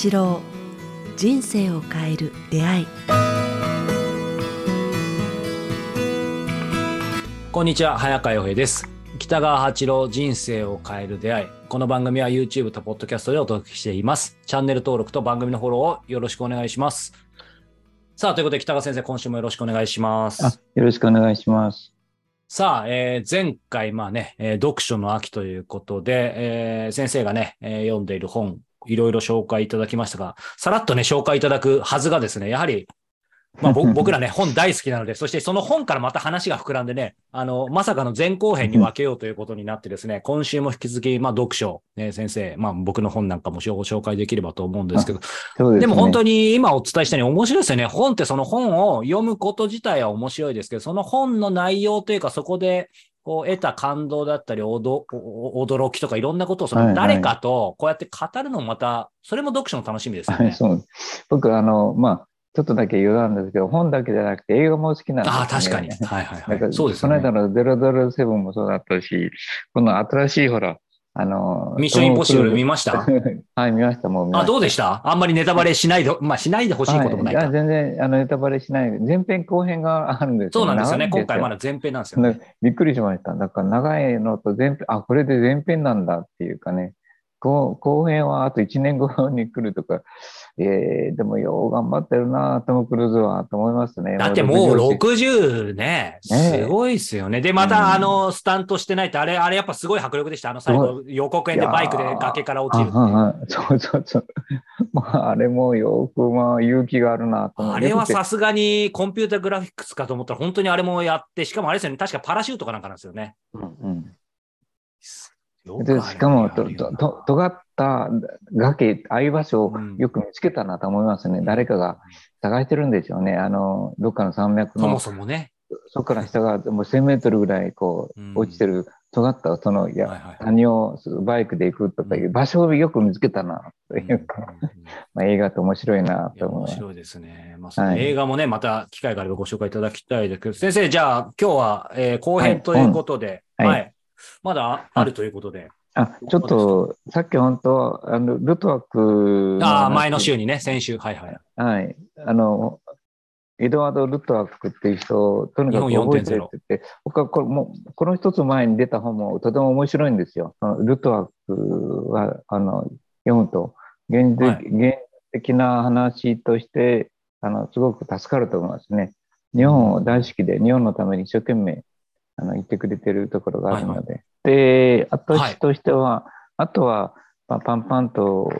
八郎人生を変える出会い。こんにちは早川洋平です。北川八郎人生を変える出会い。この番組は YouTube と Podcast でお届けしています。チャンネル登録と番組のフォローをよろしくお願いします。さあということで北川先生今週もよろしくお願いします。あよろしくお願いします。さあ、えー前回、まあね、えー読書の秋ということで、えー先生がね、えー読んでいる本、いろいろ紹介いただきましたが、さらっとね、紹介いただくはずがですね、やはり、まあ、ぼ 僕らね、本大好きなので、そしてその本からまた話が膨らんでね、あの、まさかの前後編に分けようということになってですね、今週も引き続き、まあ、読書、ね、先生、まあ、僕の本なんかもご紹介できればと思うんですけど、ですね。でも本当に今お伝えしたように面白いですよね。本ってその本を読むこと自体は面白いですけど、その本の内容というかそこでこう得た感動だったりおどお驚きとかいろんなことをその誰かとこうやって語るのもまた、それも読書の楽しみですよはい、ね。そう。僕、あの、まあ、ちょっとだけ余談ですけど、本だけじゃなくて映画も好きなんです、ね。ああ、確かに。はいはいはい。そうですよね。この間の007もそうだったし、この新しいほら、あの、ミッションインポッシブル見ました？はい、見ました、もう見まあ、した。どうでした？あんまりネタバレしないで、まあしないでほしいこともないか。はい、や全然あのネタバレしない。前編後編があるんですそうなんですよね。今回まだ前編なんですよね。ねびっくりしました。だから長いのと前編、あ、これで前編なんだっていうかね、後後編はあと1年後に来るとか、えー、でもよう頑張ってるな、トム・クルーズはと思いますね。だってもう60 60ね、すごいですよね。で、まうんたあの、スタントしてないって、あれ、あれやっぱすごい迫力でした。あの最後、予告編でバイクで崖から落ちるそうそうそう。まあ、あれもよく、まあ、勇気があるなと。あれはさすがにコンピュータグラフィックスかと思ったら、本当にあれもやって、しかもあれですよね、確かパラシュートかなんかなんですよね。うんうんでしかもととと、尖った崖、ああいう場所をうん。よく見つけたなと思いますね。誰かが探してるんでしょうね。あの、どっかの山脈そもの、そもね。そこから下がもう1000メートルぐらいこうん。う、落ちてる、尖った、その、いや、はいはい谷をバイクで行くとかいう場所をよく見つけたな、というか、うんうんうん。まあ、映画って面白いなと思います。面白いですね。まあ、映画もね、また機会があればご紹介いただきたいですけど、先生、じゃあ今日は、えー後編ということで、ははい。い、まだあるということで、あ、ちょっと、さっき本当、あの、ルトワックああ、話前の週にね、先週、はいはい。はい。あの、エドワード・ルトワックっていう人をとにかく日本4.0覚えてるって言って、僕はこれもうこの一つ前に出た本もとても面白いんですよ。ルトワックは、あの、読むと、現実,、はい現実的な話として、あの、すごく助かると思いますね。日本を大好きで、日本のために一生懸命、あの、言ってくれてるところがあるので。で、はい私としては、あとは、まあ、パンパンと、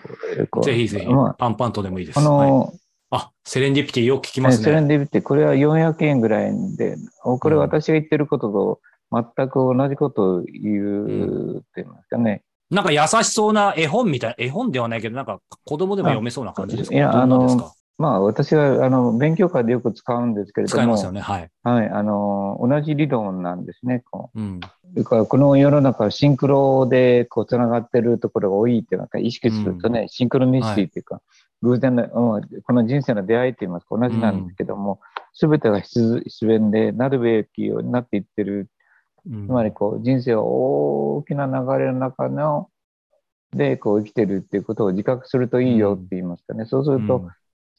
ぜひぜひ、まあパンパンとでもいいです。この、はいあ、セレンディピティよく聞きますセレね。ンディビティ、これは400円ぐらいで、おこれうん私が言ってることと全く同じことを言うって言いますかね。なんか優しそうな絵本みたいな、絵本ではないけど、なんか子供でも読めそうな感じですか？いやどんなですか？まあ私はあの勉強会でよく使うんですけれども、使いますよね。はい。はい、あの同じ理論なんですね。こうん。うだからこの世の中はシンクロでこうつながってるところが多いっていうのか意識するとね、シンクロニシティっていうか、偶然の、うんこの人生の出会いといいますか同じなんですけども、すべてが必必然でなるべきようになっていってるうんつまりこう人生は大きな流れの中のでこう生きてるっていうことを自覚するといいよって言いますかね。そうすると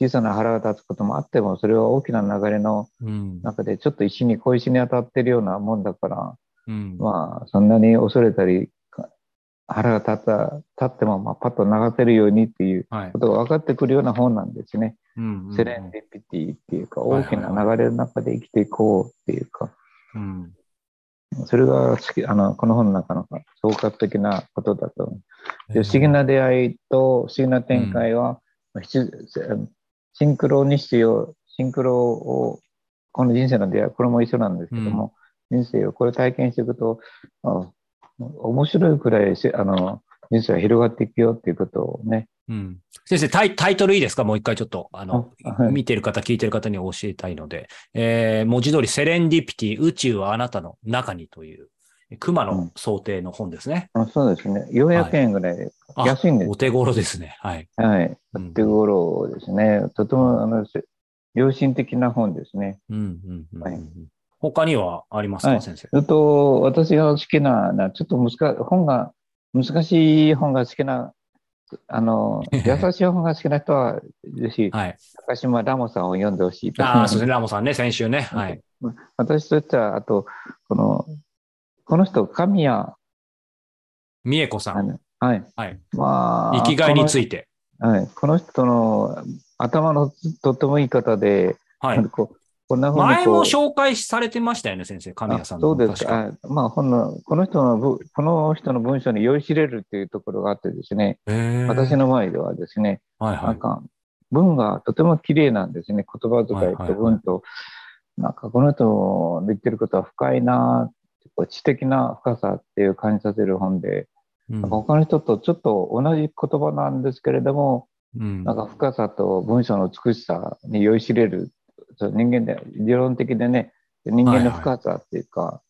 小さな腹が立つこともあってもそれは大きな流れのうん。中でちょっと石に小石に当たってるようなもんだから、うん。まあそんなに恐れたりか腹が立った立ってもまあパッと流せるようにっていうはいことが分かってくるような本なんですね。うんセレンディピティっていうかはいはい大きな流れの中で生きていこうっていうか。うん。それが好き、あの、この本の中の総括的なことだと思う。で不思議な出会いと不思議な展開は、ひつシンクロにしてよ、シンクロを、この人生の出会い、これも一緒なんですけども、人生をこれ体験していくと、あ面白いくらいせあの人生は広がっていくよっていうことをね、うん。先生タイ、タイトルいいですか？もう一回ちょっと、あの、あはい。見てる方、聞いてる方に教えたいので、えー文字通りセレンディピティ、宇宙はあなたの中にという、熊の想定の本ですね。あそうですね、400円ぐらいであ安いんですお手頃ですね。はい。はい。うん手頃ですね。とても、あの、せ良心的な本ですね。うんうんうんはいうん他にはありますか、はい先生？ずっと私が好きな、なちょっと難し本が、難しい本が好きなあの、優しい本が好きな人は、ぜひ、はい。高島ラモさんを読んでほしいとああ、そうですね。ラモさんね、先週ね。はい。私としては、あと、この、この人、神谷、美恵子さん。はい。はい。まあ、生きがいについいて。て。はい。この人の頭のとってもいい方で、はい。こうこんな風に前も紹介されてましたよね、先生。神谷さんそうです確か。か。あまあ、本の、この人のぶ、この人の文章に酔いしれるっていうところがあってですね、私の前ではですね、はいはないん。か、文がとても綺麗なんですね。言葉遣いと文と、なんかこの人の言ってることは深いな、知的な深さっていう感じさせる本で、うんなんか他の人とちょっと同じ言葉なんですけれども、うんなんか深さと文章の美しさに酔いしれる、人間で、理論的でね、人間の深さっていうか、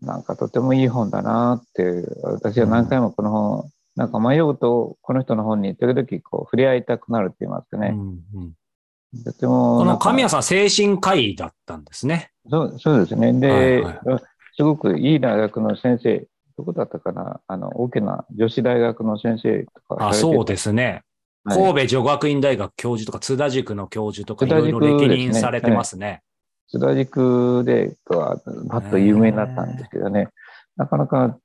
なんかとてもいい本だなって、私は何回もこの本、なんか迷うと、この人の本に時々こう触れ合いたくなるって言いますかね。うんうんとてもこの神谷さん、精神科医だったんですね。そうそうですね。で、はいはすごくいい大学の先生、どこだったかな、あの大きな女子大学の先生とか。あ、そうですね。はい。神戸女学院大学教授とか、津田塾の教授とか、いろいろ歴任されてますね。津田塾で、はパッと有名になったんですけどね、なかなか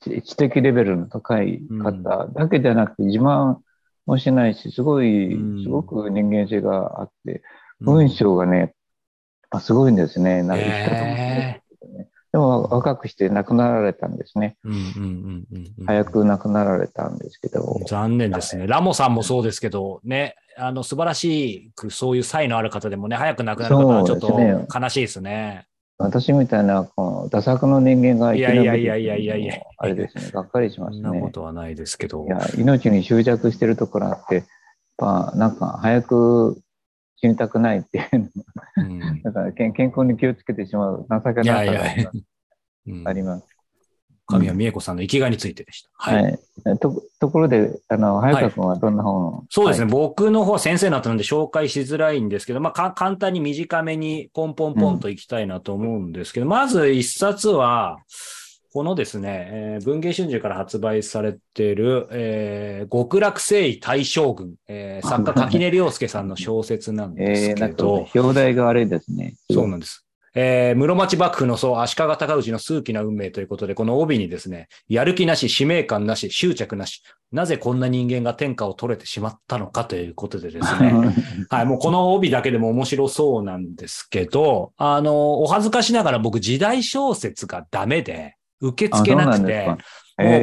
知知的レベルの高い方だけじゃなくて、自慢もしないし、すごいうん、すごく人間性があって、うん。文章がね、あすごいんですね。なんか生き方もへでも若くして亡くなられたんですね。うんうんうんうんうん早く亡くなられたんですけど。残念ですね。ラモさんもそうですけど、ね、あの、素晴らしくそういう才のある方でもね、早く亡くなる方はちょっと悲しいですね。私みたいな、この、打作の人間がいやいやいやいやいやいやあれですね、がっかりしそますね。んなことはないですけどい。や、命に執着してるところあって、やっぱ、なんか、早く死にたくないっていうのうんだから健健康に気をつけてしまう情けなさがや、うんあります。神谷美恵子さんの生きがいについてでした。は。はいい。とところで、あの、早川君はどんな本を、そうですね。はい僕の方は先生になったので紹介しづらいんですけど、まあ、か簡単に短めにポンポンポンといきたいなと思うんですけど、まず一冊は、このですね、えー文藝春秋から発売されている、えー極楽征夷大将軍、えー作家垣根良介さんの小説なんですけど、表題が悪いですね。そうなんです。えー室町幕府のそう、足利尊氏の数奇な運命ということで、この帯にですね、やる気なし、使命感なし、執着なし、なぜこんな人間が天下を取れてしまったのかということでですね、はい、もうこの帯だけでも面白そうなんですけど、あの、お恥ずかしながら僕時代小説がダメで、受け付けなくて、も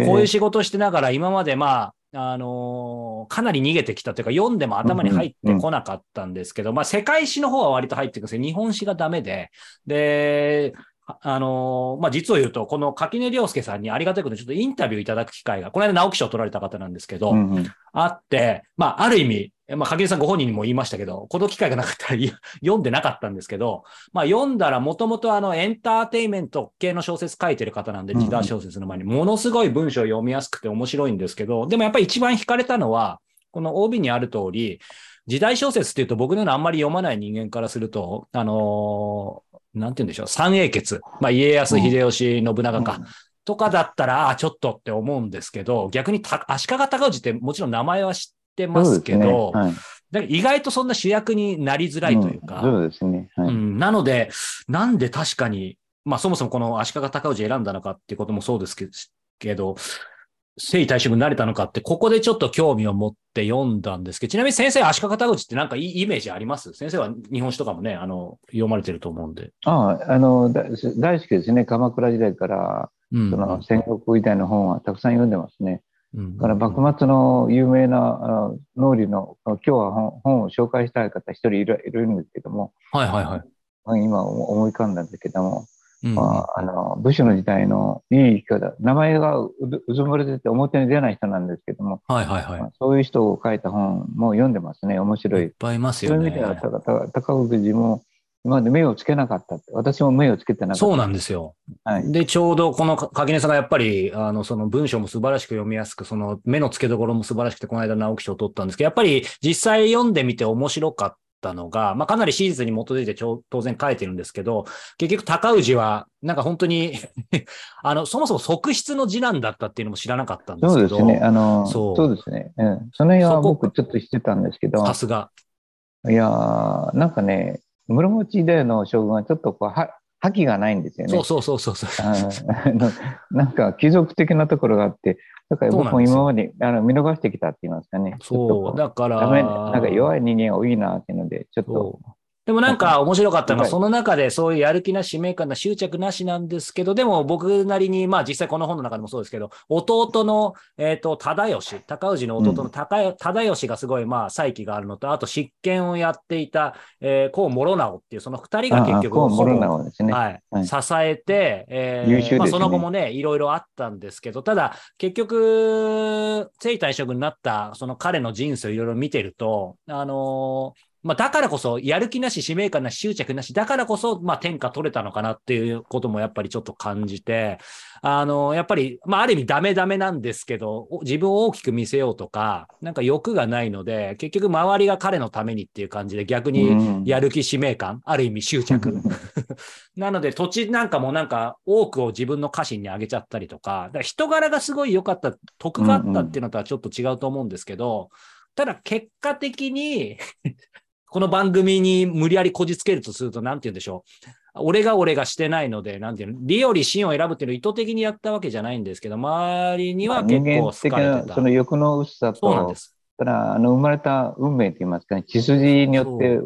うこういう仕事してながら今までまあ、あのーかなり逃げてきたというか、読んでも頭に入ってこなかったんですけど、まあ世界史の方は割と入ってくるんですけど、日本史がダメで、で、ああのーまあ実を言うと、この垣根良介さんにありがたいことにちょっとインタビューいただく機会が、この間直木賞を取られた方なんですけど、うんうん。あって、まあ、ある意味、まあ、影根さんご本人にも言いましたけど、この機会がなかったら 読んでなかったんですけど、まあ、読んだらもともとあの、エンターテインメント系の小説書いてる方なんで、うんうん時代小説の前に、ものすごい文章を読みやすくて面白いんですけど、でもやっぱり一番惹かれたのは、この帯にある通り、時代小説っていうと僕のようなあんまり読まない人間からすると、あのーなんて言うんでしょう、三英傑。まあ、家康、秀吉、信長か。とかだったら、ああ、ちょっとって思うんですけど、逆にた足利尊氏ってもちろん名前は知ってますけど、ねはい意外とそんな主役になりづらいというか、んそうですね。はいうんなので、なんで確かに、まあそもそもこの足利尊氏選んだのかっていうこともそうですけけど、征夷大将軍になれたのかって、ここでちょっと興味を持って読んだんですけど、ちなみに先生、足利尊氏ってなんかいいイメージあります？先生は日本史とかもね、あの、読まれてると思うんで。ああ、あの、だ大好きですね。鎌倉時代から、うんその戦国時代の本はたくさん読んでますね。うんだから幕末の有名なあの脳裏の、今日は本本を紹介したい方一人いるいるんですけども、はいはいはい。まあ今思い浮かんだんだけども、うんまあ、あの武士の時代のいい生き方、名前がうずうずもれてて表に出ない人なんですけども、はいはいはいま。あそういう人を書いた本も読んでますね。面白いいっ。ぱいいますよねそういう意味で。は、高藤寺も今まで目をつけなかったって。私も目をつけてなかった。そうなんですよ。はい。で、ちょうどこのか垣根さんがやっぱり、あの、その文章も素晴らしく読みやすく、その目の付けどころも素晴らしくて、この間直木賞を取ったんですけど、やっぱり実際読んでみて面白かっったのが、まあ、かなり史実に基づいて当然書いてるんですけど、結局高氏は、なんか本当に あの、そもそも側室の次男だったっていうのも知らなかったんですけど。そうですね。あの、そそううですね。うん。その辺は僕ちょっと知ってたんですけど、さすが。いやー、なんかね、室町時代の将軍はちょっとこう、は、覇気がないんですよね。そうそうそうそうそう。なんか貴族的なところがあって、だから僕も今まであの見逃してきたって言いますかね。そう、こだから。なんか弱い人間が多いなっていうので、ちょっとそ、でもなんか面白かったのは、はい。その中でそういうやる気な使命感な執着なしなんですけど、でも僕なりに、まあ実際この本の中でもそうですけど、弟の、えっ、と、忠義、高氏の弟の高忠義がすごい、まあ、再起があるのと、あと執権をやっていた、えー、孔諸直っていう、その二人が結局、ですね。はい、はい。支えて、えーね。まあ、その後もね、いろいろあったんですけど、ただ、結局、征夷大将軍になった、その彼の人生をいろいろ見てると、あのーまあ、だからこそ、やる気なし、使命感なし、執着なし、だからこそ、まあ、天下取れたのかなっていうこともやっぱりちょっと感じて、あのーやっぱり、まあ、ある意味ダメダメなんですけど、お自分を大きく見せようとか、なんか欲がないので、結局周りが彼のためにっていう感じで逆にうんやる気使命感、ある意味執着。なので土地なんかもなんか多くを自分の家臣にあげちゃったりとか、だから人柄がすごい良かった、得があったっていうのとはちょっと違うと思うんですけど、ただ結果的にこの番組に無理やりこじつけるとすると、なんて言うんでしょう。俺が俺がしてないので、なんていうの、利より真を選ぶっていうのを意図的にやったわけじゃないんですけど、周りには結構好人間的かれてた。なその欲の薄さとそうなんで、す。ただあの生まれた運命といいますかね、血筋によって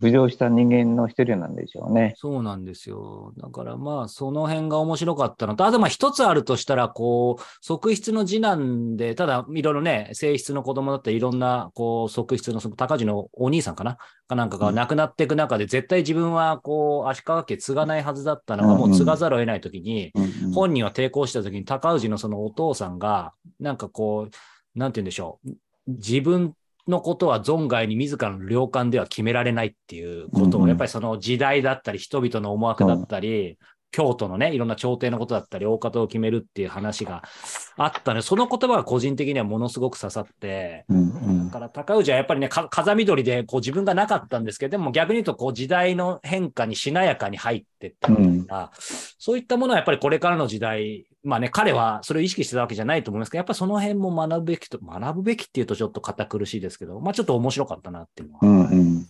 浮上した人間の一人なんでしょうね。そうなんですよ。だからまあ、その辺が面白かったのと、あとまあ一つあるとしたら、こう、側室の次男で、ただいろいろね、正室の子供だったり、いろんな、こう、側室の、その高地のお兄さんかな？かなんかが亡くなっていく中で、絶対自分は、こう、足利家継がないはずだったのが、もう継がざるを得ないときに、うんうん本人は抵抗したときに、高氏のそのお父さんが、なんかこう、なんて言うんでしょう。自分のことは存外に自らの領感では決められないっていうことを、やっぱりその時代だったり、人々の思惑だったり、京都のね、いろんな朝廷のことだったり、大方を決めるっていう話があったね。その言葉が個人的にはものすごく刺さって、うんうん。だから高氏はやっぱりね、か風緑でこう自分がなかったんですけど、でも逆に言うとこう時代の変化にしなやかに入ってったみたいな、そういったものはやっぱりこれからの時代、まあね、彼はそれを意識してたわけじゃないと思いますけど、やっぱりその辺も学ぶべきと、学ぶべきっていうとちょっと堅苦しいですけど、まあちょっと面白かったなっていうのは。うんうん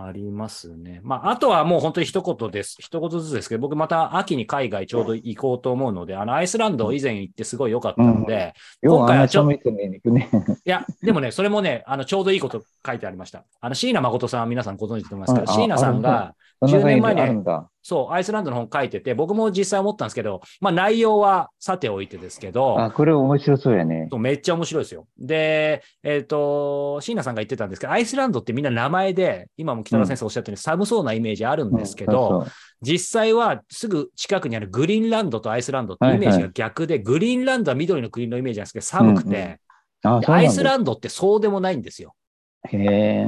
ありますね。まあ、あとはもう本当に一言です。一言ずつですけど、僕また秋に海外ちょうど行こうと思うので、あの、アイスランド以前行ってすごい良かったので、要はあんな今回はちょ寒い国に行くね。いや、でもね、それもね、あの、ちょうどいいこと書いてありました。あの、椎名誠さんは皆さんご存知だと思いますけど、あ椎名さんあが、そんな10年前に。そう、アイスランドの本書いてて、僕も実際思ったんですけど、まあ内容はさておいてですけど、あ、これ面白そうやね。めっちゃ面白いですよ。で、えっ、と、椎名さんが言ってたんですけど、アイスランドってみんな名前で、今も北川先生おっしゃったように寒そうなイメージあるんですけど、うん実際はすぐ近くにあるグリーンランドとアイスランドってイメージが逆で、グリーンランドは緑の国のイメージなんですけど、寒くて、あ、でそうなんだアイスランドってそうでもないんですよ。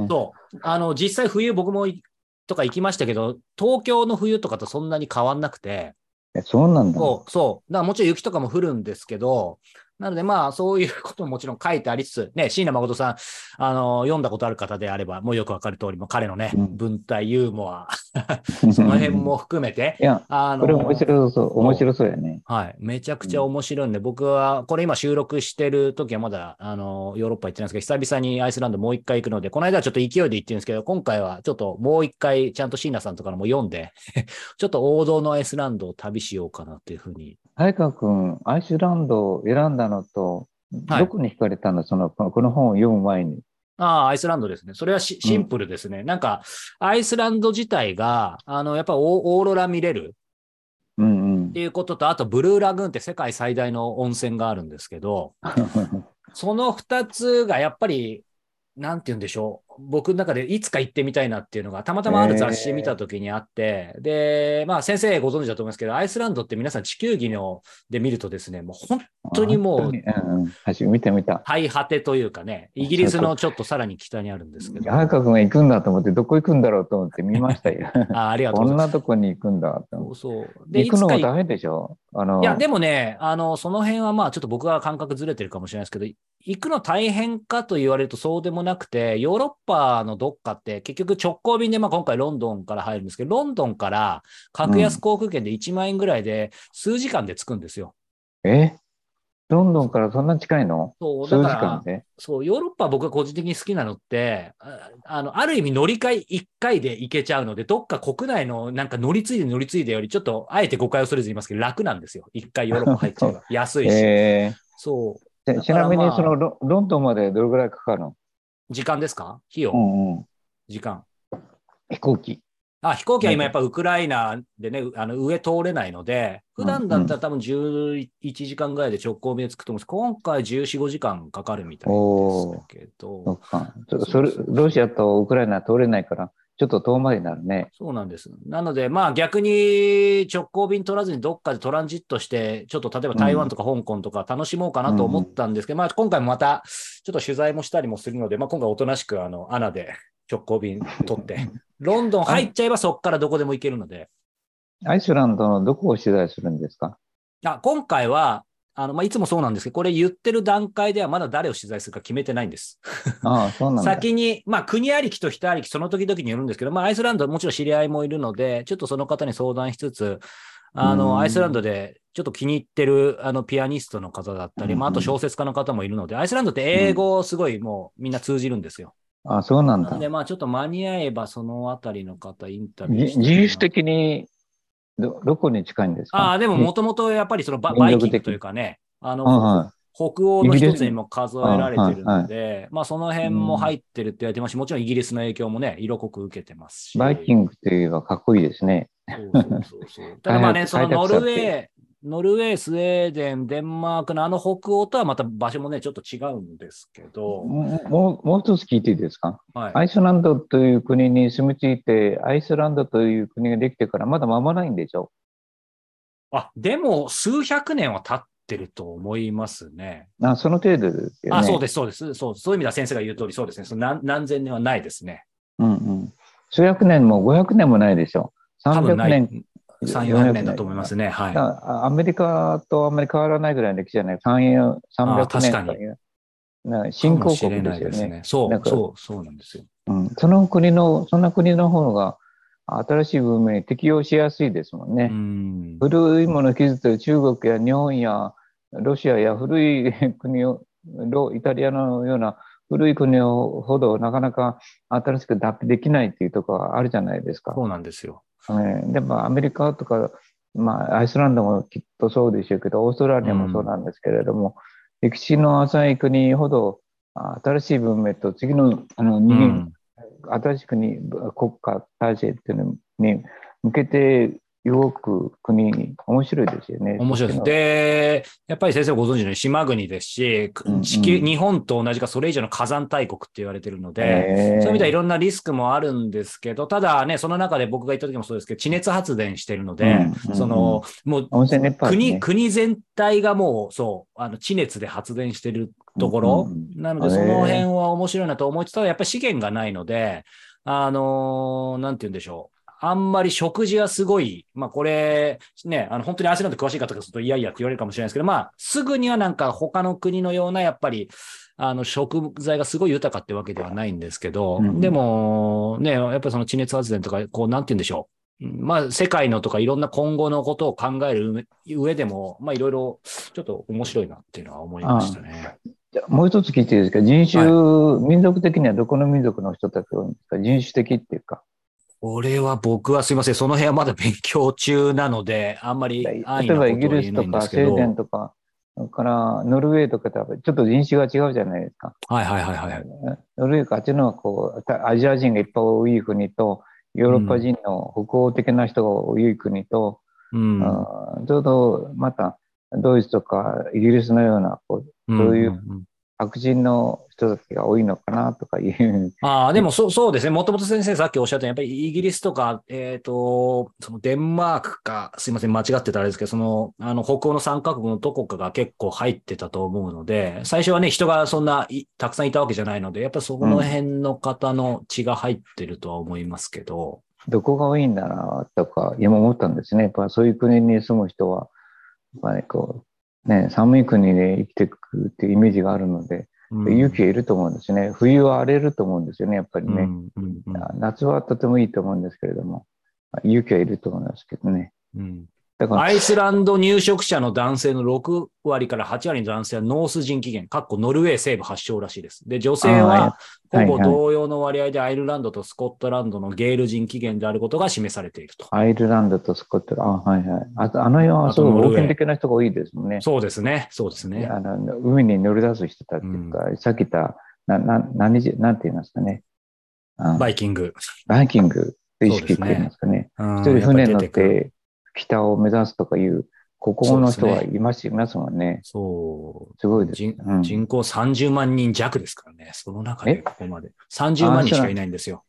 そう。あの、実際冬僕もいとか行きましたけど、東京の冬とかとそんなに変わんなくて、えそうなんだ。そう、そう。だからもちろん雪とかも降るんですけど、なのでまあそういう ことももちろん書いてありつつ、ね、椎名誠さん、あの、読んだことある方であれば、もうよくわかる通り、もう彼のね、うん文体、ユーモア、その辺も含めて、いや、あの、これ面白そう、面白そうやね。はい。めちゃくちゃ面白いんで、僕は、これ今収録してる時はまだ、あの、ヨーロッパ行ってないんですけど、久々にアイスランドもう一回行くので、この間はちょっと勢いで行ってるんですけど、今回はちょっともう一回、ちゃんと椎名さんとかのも読んで、ちょっと王道のアイスランドを旅しようかなっていうふうに。早川君、アイスランドを選んだのと、はいどこに惹かれたのその、この本を読む前に。ああ、アイスランドですね。それはシシンプルですね。なんか、アイスランド自体が、あの、やっぱオオーロラ見れるうんうんって。いうことと、あと、ブルーラグーンって世界最大の温泉があるんですけど、その二つがやっぱり、なんて言うんでしょう。僕の中でいつか行ってみたいなっていうのが、たまたまある雑誌見た時にあって、で、まあ先生ご存知だと思いますけど、アイスランドって皆さん地球儀ので見るとですね、もう本当にもう本当に？うんうん。はし見てみた。最果てというかね、イギリスのちょっとさらに北にあるんですけど、早川君が行くんだと思って、どこ行くんだろうと思って見ましたよ。あありがとうこんなとこに行くんだ。そうそう。て。で、い行くのも大変でしょ？あの、いや、でもね、あの、その辺はまあ、ちょっと僕は感覚ずれてるかもしれないですけど、行くの大変かと言われるとそうでもなくて、ヨーロッパのどっかって結局直行便でまあ今回ロンドンから入るんですけど、ロンドンから格安航空券で1万円ぐらいで数時間で着くんですよ。え？ロンドンからそんな近いの？そう、だからそう、ヨーロッパ僕が個人的に好きなのって、ああの、ある意味乗り換え1回で行けちゃうので、どっか国内のなんか乗り継いで乗り継いでより、ちょっとあえて誤解を恐れず言いますけど、楽なんですよ。1回ヨーロッパ入っちゃえば。安いし。えそう。ちなみにそのロロンドンまでどれぐらいかかるの？時間ですか？費用、うんうん。時間。飛行機。あ、飛行機は今やっぱウクライナでね、あの上通れないので、普段だったら多分11時間ぐらいで直行便で着くと思うんです今回14、5時間かかるみたいですけそど。そそれロシアとウクライナ通れないから、ちょっと遠回りになるね。そうなんです。なので、まあ逆に直行便取らずにどっかでトランジットして、ちょっと例えば台湾とか香港とか楽しもうかなと思ったんですけど、まあ今回もまたちょっと取材もしたりもするので、まあ今回おとなしくあの、アナで直行便取って、ロンドン入っちゃえばそこからどこでも行けるので、アイスランドのどこを取材するんですか？あ今回は、あの、まあ、いつもそうなんですけど、これ言ってる段階ではまだ誰を取材するか決めてないんです。ああ、そうなんだ。先に、まあ、国ありきと人ありき、その時々によるんですけど、まあ、アイスランド、もちろん知り合いもいるので、ちょっとその方に相談しつつ、あうんの、アイスランドでちょっと気に入ってる、あの、ピアニストの方だったり、まあ、あとうん小説家の方もいるので、アイスランドって英語すごいもうみんな通じるんですよ。あそうなんだ。で、まあ、ちょっと間に合えば、そのあたりの方、インタビュー自主的にど、どこに近いんですか？ああ、でも、ももともとやっぱりそのババイキングというかね、あの、は北欧の一つにも数えられてるので、まあその辺もうん入ってるって言われてますし、もちろんイギリスの影響もね、色濃く受けてますし。い。バイキングといえばかっこいいですね。そうそうそうそう。ただまあね、そのノルウ開ェー、ノルウェー、スウェーデン、デンマークのあの北欧とはまた場所もね、ちょっと違うんですけど、もうもう一つ聞いていいですか？はい。アイスランドという国に住み着いて、アイスランドという国ができてからまだ間もないんでしょ？あ、でも数百年は経ってると思いますね。あその程度ですよね。あ、そうです、そうです。そうそういう意味では先生が言う通りそうですね。その何何千年はないですね。うんうん。数百年も500年もないでしょ？300多分ない。年。3、400年だと思いますね。はい。あアメリカとあんまり変わらないぐらいの歴史じゃない。3 300年というな新興国ですよね。そう、そう、そうなんですよ。うん、その国の、そんな国の方が新しい文明に適応しやすいですもんね。うん。古いものを築いてる中国や日本やロシアや古い国を、ロイタリアのような古い国ほどなかなか新しく脱皮できないっていうところがあるじゃないですか。そうなんですよ。ね、でもアメリカとか、まあ、アイスランドもきっとそうでしょうけど、オーストラリアもそうなんですけれども、歴史の浅い国ほどあ新しい文明と次のあのう人間ん。新しい国、国家体制っていうのに向けて動く国、面白いですよね。面白いです。で、やっぱり先生ご存知のように島国ですし、うんうん。地球、日本と同じかそれ以上の火山大国って言われてるので、えそういう意味ではいろんなリスクもあるんですけど、ただね、その中で僕が言った時もそうですけど、地熱発電してるので、うんうんその、もう、ね。国、国全体がもう、そう、あの、地熱で発電してるところ、うんうんなので、その辺は面白いなと思いつつ、ただやっぱり資源がないので、あのーなんて言うんでしょう。あんまり食事はすごい、まあこれ、ね、あの本当にアイスランド詳しい方がすると、いやいやって言われるかもしれないですけど、まあすぐにはなんか他の国のような、やっぱり、あの食材がすごい豊かってわけではないんですけど、うんでも、ね、やっぱりその地熱発電とか、こう、なんて言うんでしょう。うんまあ世界のとかいろんな今後のことを考える上でも、まあいろいろちょっと面白いなっていうのは思いましたね。じゃあもう一つ聞いていいですか？人種、民族的にはどこの民族の人たちが多いんですか？人種的っていうか。これは僕はすいません、その辺はまだ勉強中なので、あんまり例安易なことはえばイギリ言えないスとかスウェーんですけど。デンとか、それからノルウェーとかとはちょっと人種が違うじゃないですか。はいはいはいはい。ノルウェーかあっちのはこうたアジア人がいっぱい多い国と、ヨーロッパ人の北欧的な人が多い国と、うん。ちょうどまたドイツとかイギリスのようなこうそういうんん白人の人たちが多いのかなとかいう。ああ、でもそうそうですね。もともと先生さっきおっしゃったように、やっぱりイギリスとか、えっ、と、そのデンマークか、すいません、間違ってたらあれですけど、その、あの、北欧の3カ国のどこかが結構入ってたと思うので、最初はね、人がそんないたくさんいたわけじゃないので、やっぱそこの辺の方の血が入ってるとは思いますけど、どこが多いんだなとか今思ったんですね。やっぱそういう国に住む人は、やっぱりこう、ね、寒い国で生きていくっていうイメージがあるので、うん勇気がいると思うんですね。冬は荒れると思うんですよね、やっぱりね。夏はとてもいいと思うんですけれども、勇気はいると思いますけどね。うんだから、アイスランド入植者の男性の6割から8割の男性はノース人起源、かっこノルウェー西部発祥らしいです。で、女性はほぼ同様の割合でアイルランドとスコットランドのゲール人起源であることが示されていると。アイルランドとスコットランド、あ、はいはい。あとあの世はすごい冒険的な人が多いですもんね。そうですね。そうですね。あの海に乗り出す人たちというか、さっき言った、な、な、何じ、なんて言いますかね。あバイキング。バイキングと意識って言いますかね。一一人船に乗っる。て北を目指すとかいう、ここの人はいます、いますもんね。そう。すごいです。人うん人口30万人弱ですからね。その中でここまで。30万人しかいないんですよ。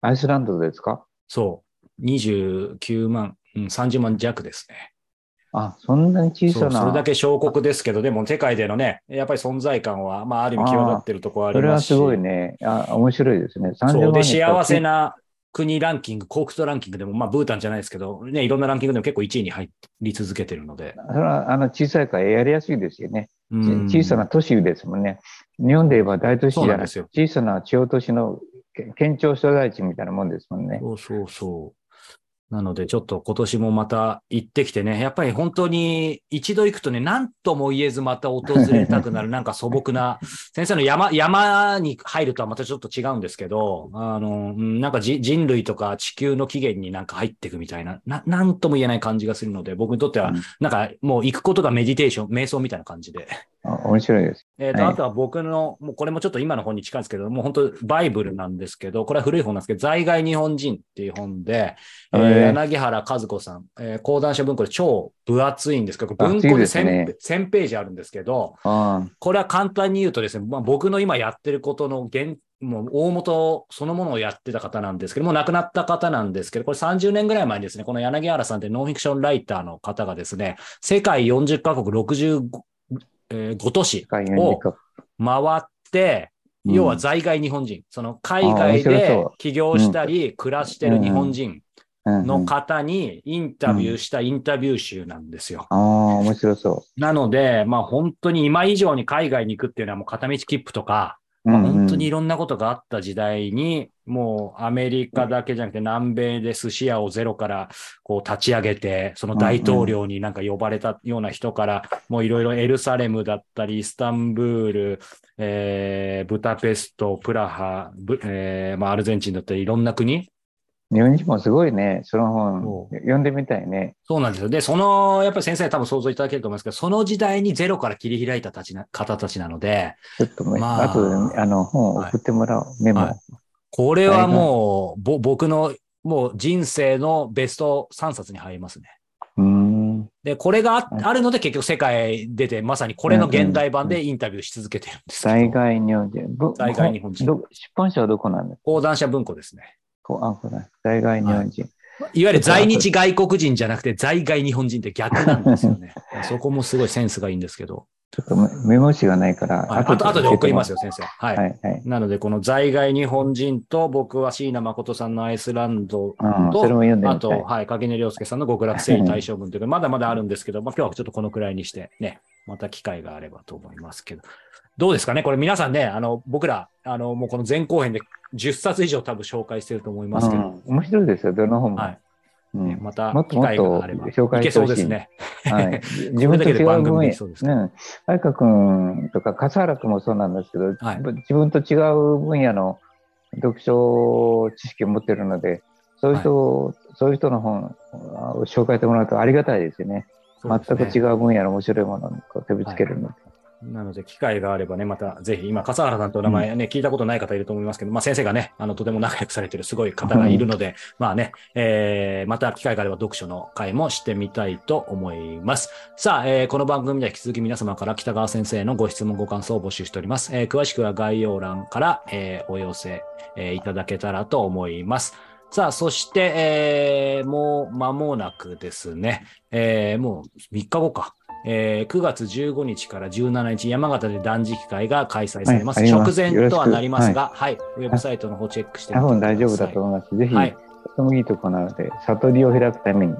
アイスランドですか？そう。29万、うん、30万弱ですね。あ、そんなに小さな。それだけ小国ですけど、でも世界でのね、やっぱり存在感は、まあ、ある意味際立ってるところあそりますし。れはすごいね。あ、面白いですね。30そう万で、人幸せな国ランキング、コークトランキングでも、まあ、ブータンじゃないですけど、ね、いろんなランキングでも結構1位に入り続けてるので。それはあの小さいからやりやすいですよね。小さな都市ですもんね。日本で言えば大都市じゃなくそうなんですよて、小さな地方都市のけ県庁所在地みたいなもんですもんね。そうそうそう。なので、ちょっと今年もまた行ってきてね、やっぱり本当に一度行くとね、何とも言えずまた訪れたくなる、なんか素朴な、先生の山、山に入るとはまたちょっと違うんですけど、あの、うんなんかじ人類とか地球の起源になんか入っていくみたいな、な、なんとも言えない感じがするので、僕にとってはうん、なんかもう行くことがメディテーション、瞑想みたいな感じで。あ面白いです。えっ、と、はいあとは僕の、もうこれもちょっと今の本に近いんですけど、もう本当バイブルなんですけど、これは古い本なんですけど、在外日本人っていう本で、えー柳原和子さん、えー講談社文庫で超分厚いんですけど、文庫でです 1000, ね1000ページあるんですけど、あこれは簡単に言うとですね、まあ、僕の今やってることの原、もう大元そのものをやってた方なんですけど、もう亡くなった方なんですけど、これ30年ぐらい前にですね、この柳原さんってノンフィクションライターの方がですね、世界40カ国65、えー5都市あ、海運か。回って、うん。要は在外日本人、その海外で起業したり、暮らしてる日本人。うんうんの方にインタビューしたインタビュー集なんですよ。ああ、面白そなので、まあ本当に今以上に海外に行くっていうのはもう片道切符とか、う。まあうんうん本当にいろんなことがあった時代に、もうアメリカだけじゃなくて南米で寿司屋をゼロからこう立ち上げて、その大統領になんか呼ばれたような人から、もういろいろエルサレムだったり、イスタンブール、えーブタペスト、プラハ、ブえーまあ、アルゼンチンだったりいろんな国、日本人もすごいね。その本そ、読んでみたいね。そうなんですよ。で、その、やっぱり先生多分想像いただけると思いますけど、その時代にゼロから切り開いたたちな方たちなので、ちょっとね、まああとであの本を送ってもらおう。メモ。はいこれはもう、ぼ僕のもう人生のベスト3冊に入りますね。うーん。で、これがあはいあるので結局世界出て、まさにこれの現代版でインタビューし続けてるんですけど。在外日本人。ぶ在外日本人ど出版社はどこなんですか？講談社文庫ですね。こうあ、これ。在外日本人。いわゆる在日外国人じゃなくて在外日本人って逆なんですよね。そこもすごいセンスがいいんですけど。ちょっとメメモ紙がないから、はい、あと後で送りますよ、先生。はい。はい、はい。なので、この在外日本人と僕は椎名誠さんのアイスランドうん、とそれも読んであと。はい、影根良介さんの極楽征夷大将軍というか、まだまだあるんですけど、まあ今日はちょっとこのくらいにしてね、また機会があればと思いますけど。どうですかね？これ皆さんね、あの、僕ら、あの、もうこの前後編で10冊以上多分紹介してると思いますけど、うん、面白いですよ、どの本も。はい。うん。ねまた機会があれば、紹介いけしてほしい。そうですね。はい、自これだけ分と違うで番組そうですか？ね、愛花君とか笠原君もそうなんですけど、はい。自分と違う分野の読書知識を持ってるので、そういう人、そういう人の本を紹介してもらうとありがたいですよね。全く違う分野の面白いものにこう手ぶつけるので。なので、機会があればね、またぜひ、今、笠原さんと名前ね、聞いたことない方いると思いますけど、まあ先生がね、あの、とても仲良くされてるすごい方がいるので、まあね、えー、また機会があれば読書の会もしてみたいと思います。さあ、えーこの番組では引き続き皆様から北川先生のご質問、ご感想を募集しております。えー詳しくは概要欄から、えーお寄せ、えーいただけたらと思います。さあ、そして、えーもう間もなくですね、えーもう3日後か。えー9月15日から17日、山形で断食会が開催されます。はいます直前とはなりますが、はい、ウェブサイトの方チェックしてみ多てください。分大丈夫だと思います。ぜひ、はいとてもいいとこなので、悟りを開くために。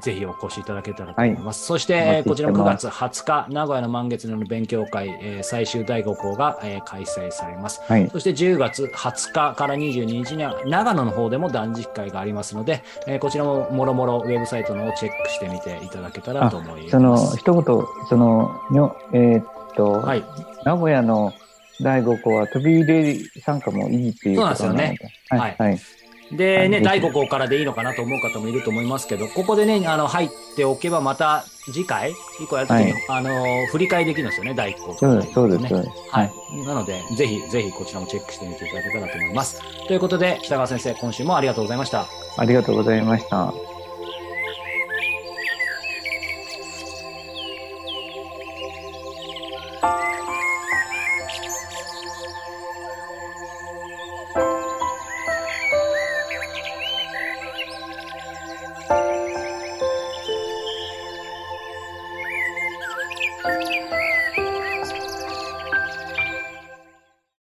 ぜひお越しいただけたらと思います。そして、お待ちしてえーこちらも9ます月20日、名古屋の満月の勉強会、えー最終第5項が、えー開催されます。はい。そして10月20日から22日には長野の方でも断食会がありますので、えーこちらももろもろウェブサイトの方をチェックしてみていただけたらと思います。その、一言、その、えーっと、はい。名古屋の第5項は飛び入れ参加もいいっていうことなんですよね。はい。はい。でね、はい第5項からでいいのかなと思う方もいると思いますけど、ここでね、あの、入っておけばまた次回、以降やるときに、はいあの、振り返りできるんですよね、第1項とそうです、そうです、ねそうです。はい。なので、ぜひ、ぜひこちらもチェックしてみていただけたらと思います。ということで、北川先生、今週もありがとうございました。ありがとうございました。